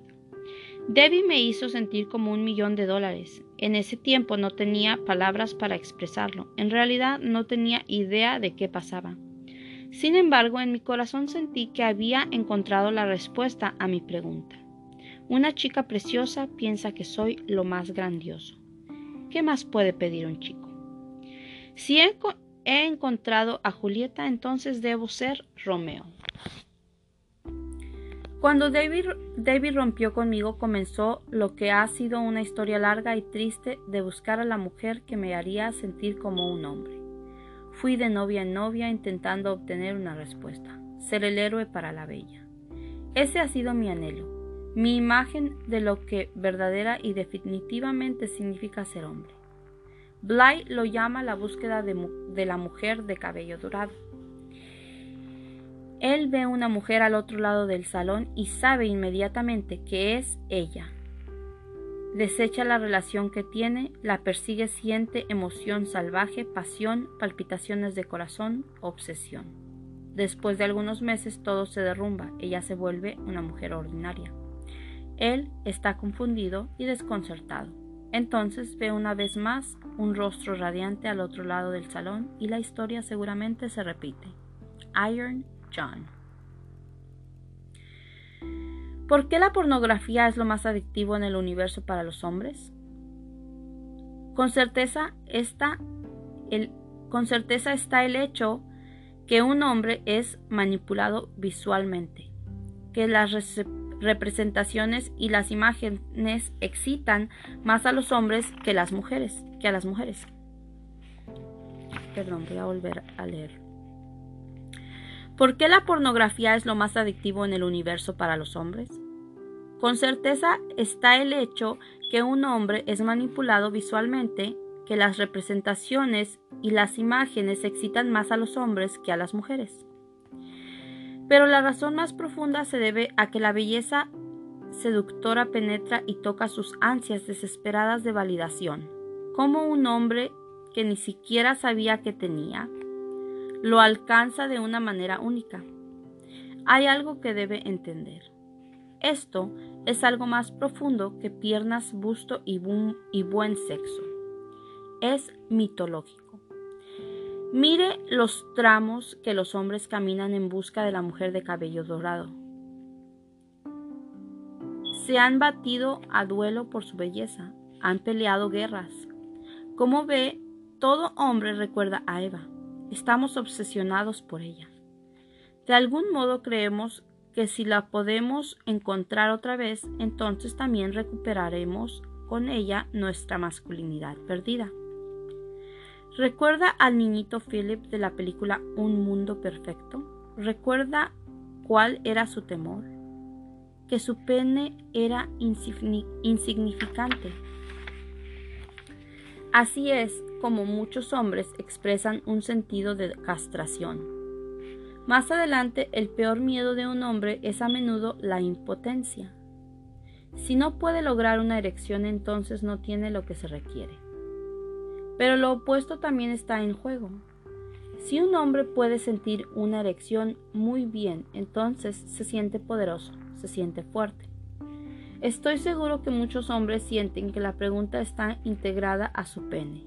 Debbie me hizo sentir como un millón de dólares. En ese tiempo no tenía palabras para expresarlo. En realidad no tenía idea de qué pasaba. Sin embargo, en mi corazón sentí que había encontrado la respuesta a mi pregunta. Una chica preciosa piensa que soy lo más grandioso. ¿Qué más puede pedir un chico? Si he, encontrado a Julieta, entonces debo ser Romeo. Cuando David, David, rompió conmigo comenzó lo que ha sido una historia larga y triste de buscar a la mujer que me haría sentir como un hombre. Fui de novia en novia intentando obtener una respuesta, ser el héroe para la bella. Ese ha sido mi anhelo, mi imagen de lo que verdadera y definitivamente significa ser hombre. Bly lo llama la búsqueda de la mujer de cabello dorado. Él ve una mujer al otro lado del salón y sabe inmediatamente que es ella. Desecha la relación que tiene, la persigue, siente emoción salvaje, pasión, palpitaciones de corazón, obsesión. Después de algunos meses todo se derrumba, ella se vuelve una mujer ordinaria. Él está confundido y desconcertado. Entonces ve una vez más un rostro radiante al otro lado del salón y la historia seguramente se repite. Iron John. ¿Por qué la pornografía es lo más adictivo en el universo para los hombres? Con certeza está el, con certeza está el hecho que un hombre es manipulado visualmente, que las representaciones y las imágenes excitan más a los hombres que las mujeres, que a las mujeres. Perdón, voy a volver a leer. ¿Por qué la pornografía es lo más adictivo en el universo para los hombres? Con certeza está el hecho que un hombre es manipulado visualmente, que las representaciones y las imágenes excitan más a los hombres que a las mujeres. Pero la razón más profunda se debe a que la belleza seductora penetra y toca sus ansias desesperadas de validación, como un hombre que ni siquiera sabía que tenía, lo alcanza de una manera única. Hay algo que debe entender. Esto es algo más profundo que piernas, busto y, y buen sexo. Es mitológico. Mire los tramos que los hombres caminan en busca de la mujer de cabello dorado. Se han batido a duelo por su belleza, han peleado guerras. Como ve, todo hombre recuerda a Eva. Estamos obsesionados por ella. De algún modo creemos que si la podemos encontrar otra vez, entonces también recuperaremos con ella nuestra masculinidad perdida. ¿Recuerda al niñito Philip de la película Un Mundo Perfecto? ¿Recuerda cuál era su temor? Que su pene era insignificante. Así es como muchos hombres expresan un sentido de castración. Más adelante, el peor miedo de un hombre es a menudo la impotencia. Si no puede lograr una erección, entonces no tiene lo que se requiere. Pero lo opuesto también está en juego. Si un hombre puede sentir una erección muy bien, entonces se siente poderoso, se siente fuerte. Estoy seguro que muchos hombres sienten que la pregunta está integrada a su pene.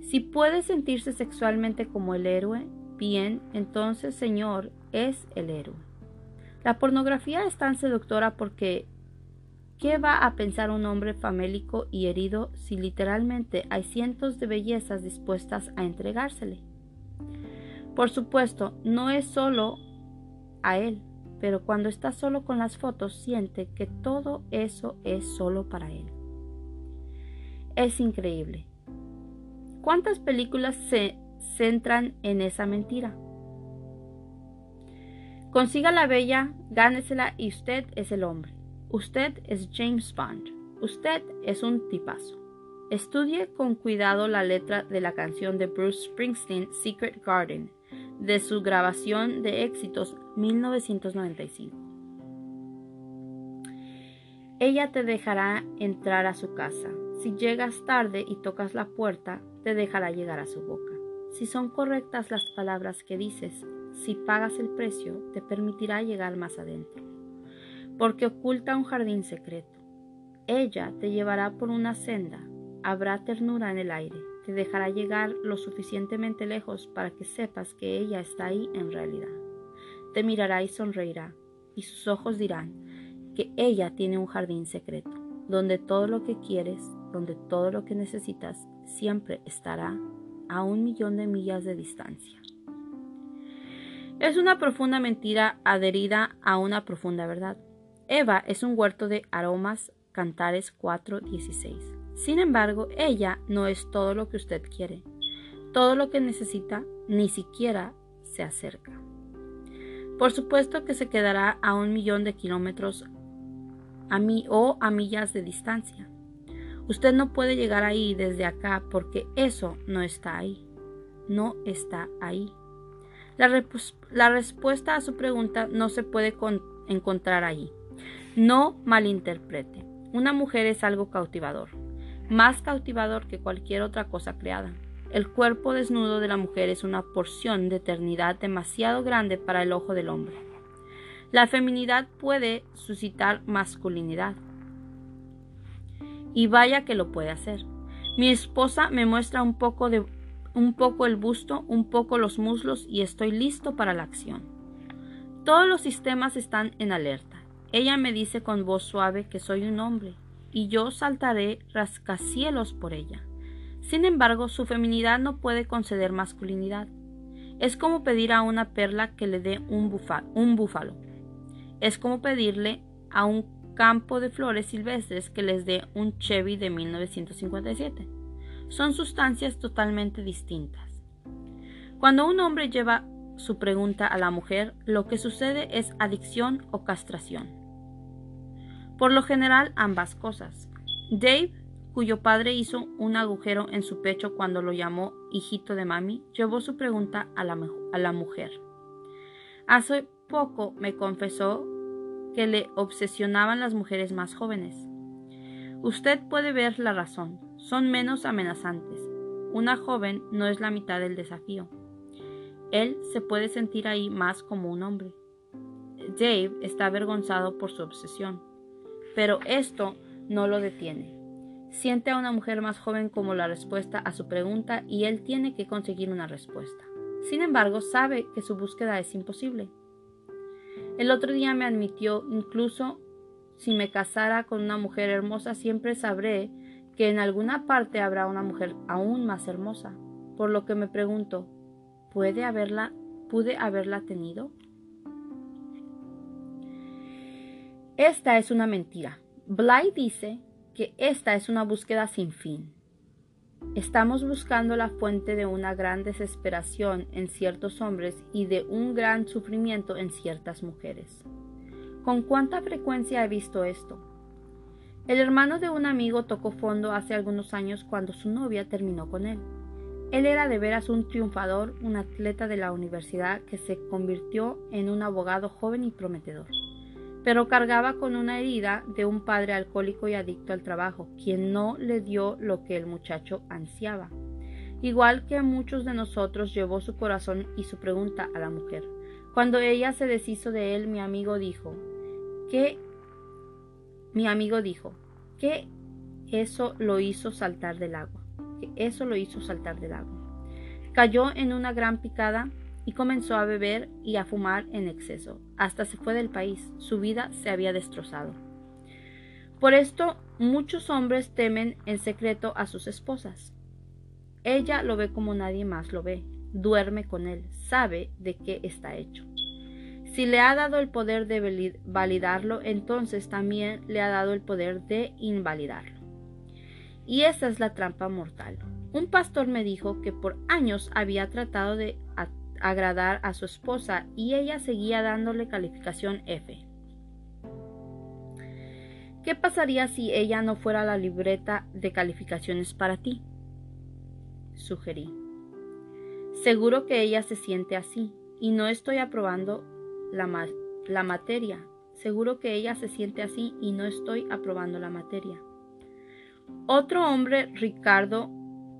Si puede sentirse sexualmente como el héroe, bien, entonces Señor es el héroe. La pornografía es tan seductora porque ¿qué va a pensar un hombre famélico y herido si literalmente hay cientos de bellezas dispuestas a entregársele? Por supuesto, no es solo a él, pero cuando está solo con las fotos siente que todo eso es solo para él. Es increíble. ¿Cuántas películas se centran en esa mentira? Consiga la bella, gánesela y usted es el hombre. Usted es James Bond. Usted es un tipazo. Estudie con cuidado la letra de la canción de Bruce Springsteen Secret Garden de su grabación de éxitos 1995. Ella te dejará entrar a su casa. Si llegas tarde y tocas la puerta, te dejará llegar a su boca. Si son correctas las palabras que dices, si pagas el precio, te permitirá llegar más adentro. Porque oculta un jardín secreto. Ella te llevará por una senda, habrá ternura en el aire, te dejará llegar lo suficientemente lejos para que sepas que ella está ahí en realidad. Te mirará y sonreirá, y sus ojos dirán que ella tiene un jardín secreto, donde todo lo que quieres, donde todo lo que necesitas siempre estará a un millón de millas de distancia. Es una profunda mentira adherida a una profunda verdad. Eva es un huerto de aromas, Cantares 4:16. Sin embargo, ella no es todo lo que usted quiere. Todo lo que necesita ni siquiera se acerca. Por supuesto que se quedará a un millón de kilómetros a mí o a millas de distancia. Usted no puede llegar ahí desde acá porque eso no está ahí. No está ahí. La, respuesta a su pregunta no se puede encontrar ahí. No malinterprete. Una mujer es algo cautivador, más cautivador que cualquier otra cosa creada. El cuerpo desnudo de la mujer es una porción de eternidad demasiado grande para el ojo del hombre. La feminidad puede suscitar masculinidad, Y vaya que lo puede hacer. Mi esposa me muestra un poco de un poco el busto, un poco los muslos y estoy listo para la acción. Todos los sistemas están en alerta. Ella me dice con voz suave que soy un hombre y yo saltaré rascacielos por ella. Sin embargo, su feminidad no puede conceder masculinidad. Es como pedir a una perla que le dé un, un búfalo. Es como pedirle a un campo de flores silvestres que les dé un Chevy de 1957 son sustancias totalmente distintas. Cuando un hombre lleva su pregunta a la mujer, lo que sucede es adicción o castración. Por lo general, ambas cosas. Dave, cuyo padre hizo un agujero en su pecho cuando lo llamó hijito de mami, llevó su pregunta a la, a la mujer. Hace poco me confesó que le obsesionaban las mujeres más jóvenes. Usted puede ver la razón son menos amenazantes. Una joven no es la mitad del desafío. Él se puede sentir ahí más como un hombre. Dave está avergonzado por su obsesión, pero esto no lo detiene. Siente a una mujer más joven como la respuesta a su pregunta y él tiene que conseguir una respuesta. Sin embargo, sabe que su búsqueda es imposible. El otro día me admitió, incluso si me casara con una mujer hermosa, siempre sabré que en alguna parte habrá una mujer aún más hermosa, por lo que me pregunto, ¿puede haberla, pude haberla tenido? Esta es una mentira. Bly dice que esta es una búsqueda sin fin. Estamos buscando la fuente de una gran desesperación en ciertos hombres y de un gran sufrimiento en ciertas mujeres. ¿Con cuánta frecuencia he visto esto? El hermano de un amigo tocó fondo hace algunos años cuando su novia terminó con él. Él era de veras un triunfador, un atleta de la universidad que se convirtió en un abogado joven y prometedor. Pero cargaba con una herida de un padre alcohólico y adicto al trabajo, quien no le dio lo que el muchacho ansiaba. Igual que a muchos de nosotros llevó su corazón y su pregunta a la mujer. Cuando ella se deshizo de él, mi amigo dijo, ¿qué mi amigo dijo que eso lo hizo saltar del agua, que eso lo hizo saltar del agua. Cayó en una gran picada y comenzó a beber y a fumar en exceso. Hasta se fue del país. Su vida se había destrozado. Por esto muchos hombres temen en secreto a sus esposas. Ella lo ve como nadie más lo ve, duerme con él, sabe de qué está hecho. Si le ha dado el poder de validarlo, entonces también le ha dado el poder de invalidarlo. Y esa es la trampa mortal. Un pastor me dijo que por años había tratado de agradar a su esposa y ella seguía dándole calificación F. ¿Qué pasaría si ella no fuera la libreta de calificaciones para ti? Sugerí. Seguro que ella se siente así, y no estoy aprobando la, la materia. Seguro que ella se siente así y no estoy aprobando la materia. Otro hombre, Ricardo,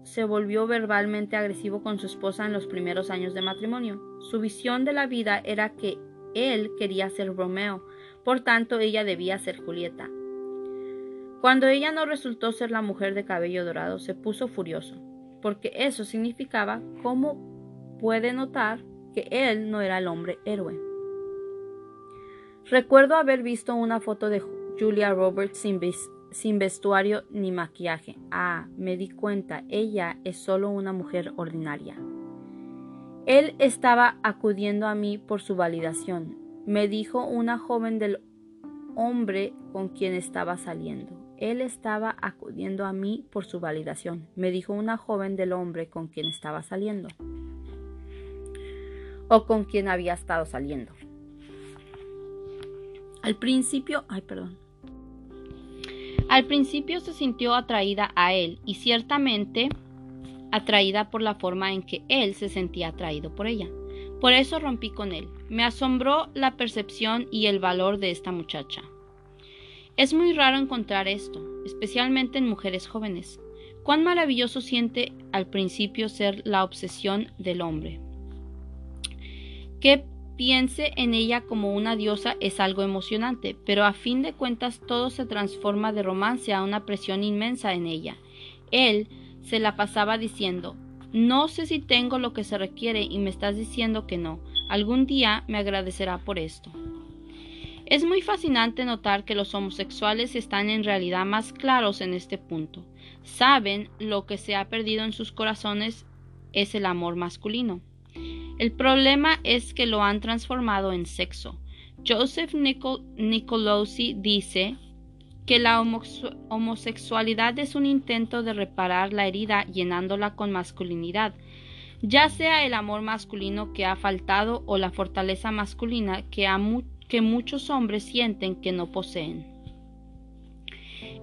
se volvió verbalmente agresivo con su esposa en los primeros años de matrimonio. Su visión de la vida era que él quería ser Romeo, por tanto ella debía ser Julieta. Cuando ella no resultó ser la mujer de cabello dorado, se puso furioso, porque eso significaba, como puede notar, que él no era el hombre héroe. Recuerdo haber visto una foto de Julia Roberts sin, vestuario ni maquillaje. Ah, me di cuenta, ella es solo una mujer ordinaria. Él estaba acudiendo a mí por su validación, me dijo una joven del hombre con quien estaba saliendo. Él estaba acudiendo a mí por su validación, me dijo una joven del hombre con quien estaba saliendo. O con quien había estado saliendo. Al principio, ay, perdón. Al principio se sintió atraída a él y ciertamente atraída por la forma en que él se sentía atraído por ella. Por eso rompí con él. Me asombró la percepción y el valor de esta muchacha. Es muy raro encontrar esto, especialmente en mujeres jóvenes. Cuán maravilloso siente al principio ser la obsesión del hombre. Qué piense en ella como una diosa es algo emocionante, pero a fin de cuentas todo se transforma de romance a una presión inmensa en ella. Él se la pasaba diciendo No sé si tengo lo que se requiere y me estás diciendo que no. Algún día me agradecerá por esto. Es muy fascinante notar que los homosexuales están en realidad más claros en este punto. Saben lo que se ha perdido en sus corazones es el amor masculino. El problema es que lo han transformado en sexo. Joseph Nicolosi dice que la homosexualidad es un intento de reparar la herida llenándola con masculinidad, ya sea el amor masculino que ha faltado o la fortaleza masculina que, que muchos hombres sienten que no poseen.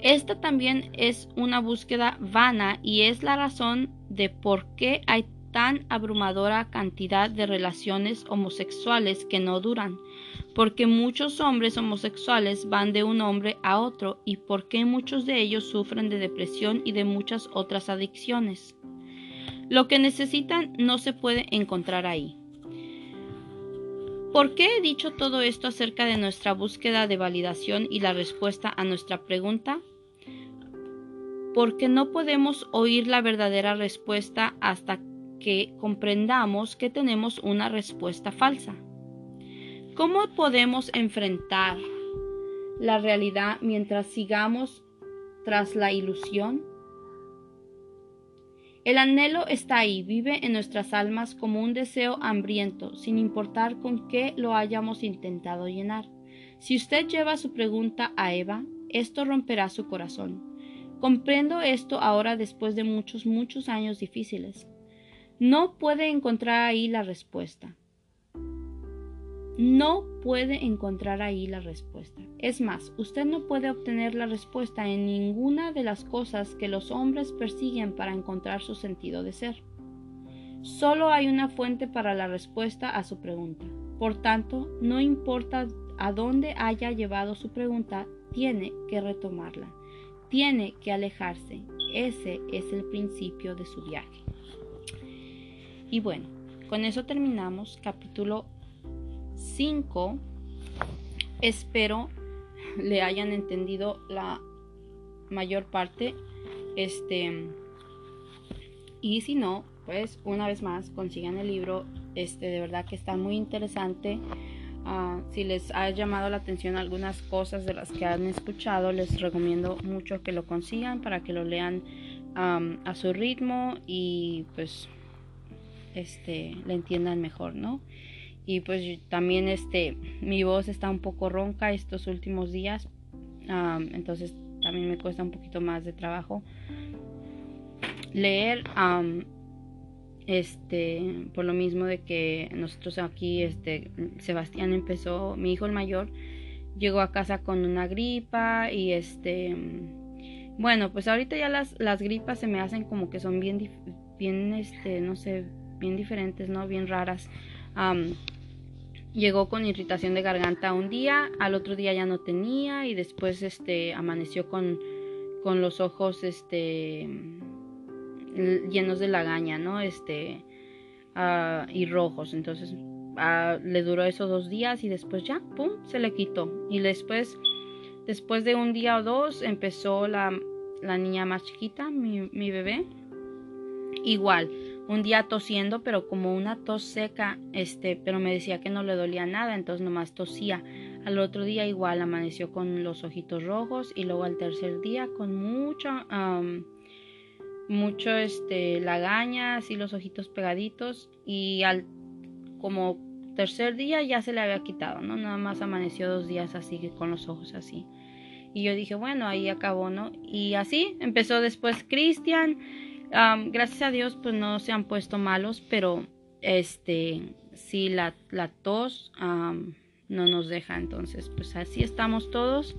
Esta también es una búsqueda vana y es la razón de por qué hay tan abrumadora cantidad de relaciones homosexuales que no duran, porque muchos hombres homosexuales van de un hombre a otro y porque muchos de ellos sufren de depresión y de muchas otras adicciones. Lo que necesitan no se puede encontrar ahí. ¿Por qué he dicho todo esto acerca de nuestra búsqueda de validación y la respuesta a nuestra pregunta? Porque no podemos oír la verdadera respuesta hasta que comprendamos que tenemos una respuesta falsa. ¿Cómo podemos enfrentar la realidad mientras sigamos tras la ilusión? El anhelo está ahí, vive en nuestras almas como un deseo hambriento, sin importar con qué lo hayamos intentado llenar. Si usted lleva su pregunta a Eva, esto romperá su corazón. Comprendo esto ahora después de muchos, muchos años difíciles. No puede encontrar ahí la respuesta. No puede encontrar ahí la respuesta. Es más, usted no puede obtener la respuesta en ninguna de las cosas que los hombres persiguen para encontrar su sentido de ser. Solo hay una fuente para la respuesta a su pregunta. Por tanto, no importa a dónde haya llevado su pregunta, tiene que retomarla. Tiene que alejarse. Ese es el principio de su viaje. Y bueno, con eso terminamos capítulo 5. Espero le hayan entendido la mayor parte. Este y si no, pues una vez más consigan el libro. Este de verdad que está muy interesante. Ah, si les ha llamado la atención algunas cosas de las que han escuchado, les recomiendo mucho que lo consigan para que lo lean a su ritmo y pues este, la entiendan mejor, ¿no? Y pues también este, mi voz está un poco ronca estos últimos días, entonces también me cuesta un poquito más de trabajo leer. este, por lo mismo de que nosotros aquí, este, Sebastián empezó, mi hijo el mayor, llegó a casa con una gripa y este, bueno, pues ahorita ya las, las gripas se me hacen como que son bien, bien, este, no sé, bien diferentes, ¿no? Bien raras. llegó con irritación de garganta un día, al otro día ya no tenía y después este amaneció con, con los ojos este llenos de lagaña, ¿no? Este ah, y rojos. Entonces ah, le duró esos dos días y después ya, pum, se le quitó. Y después, después de un día o dos, empezó la, la niña más chiquita, mi, mi bebé. Igual, un día tosiendo, pero como una tos seca, este, pero me decía que no le dolía nada, entonces nomás tosía. Al otro día igual amaneció con los ojitos rojos y luego al tercer día con mucha, mucho, este, lagaña, así los ojitos pegaditos y al como tercer día ya se le había quitado, ¿no? Nada más amaneció dos días así con los ojos así. Y yo dije, bueno, ahí acabó, ¿no? Y así empezó después Cristian gracias a Dios, pues no se han puesto malos, pero este, sí, la, la tos no nos deja. Entonces, pues así estamos todos.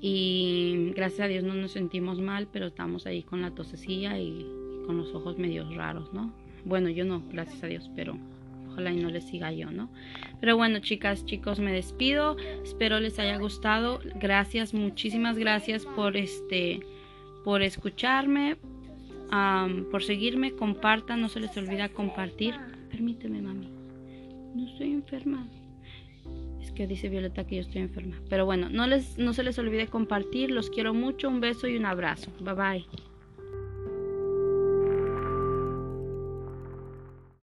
y gracias a Dios no nos sentimos mal, pero estamos ahí con la tosecilla y, con los ojos medio raros, ¿no? Bueno, yo no, gracias a Dios, pero ojalá y no les siga yo, ¿no? Pero bueno, chicas, chicos, me despido. Espero les haya gustado. Gracias, muchísimas gracias por este por escucharme, por seguirme, compartan, no se les olvida compartir. Permíteme, mami. No estoy enferma. Es que dice Violeta que yo estoy enferma. Pero bueno, no, les, no se les olvide compartir. Los quiero mucho. Un beso y un abrazo. Bye bye.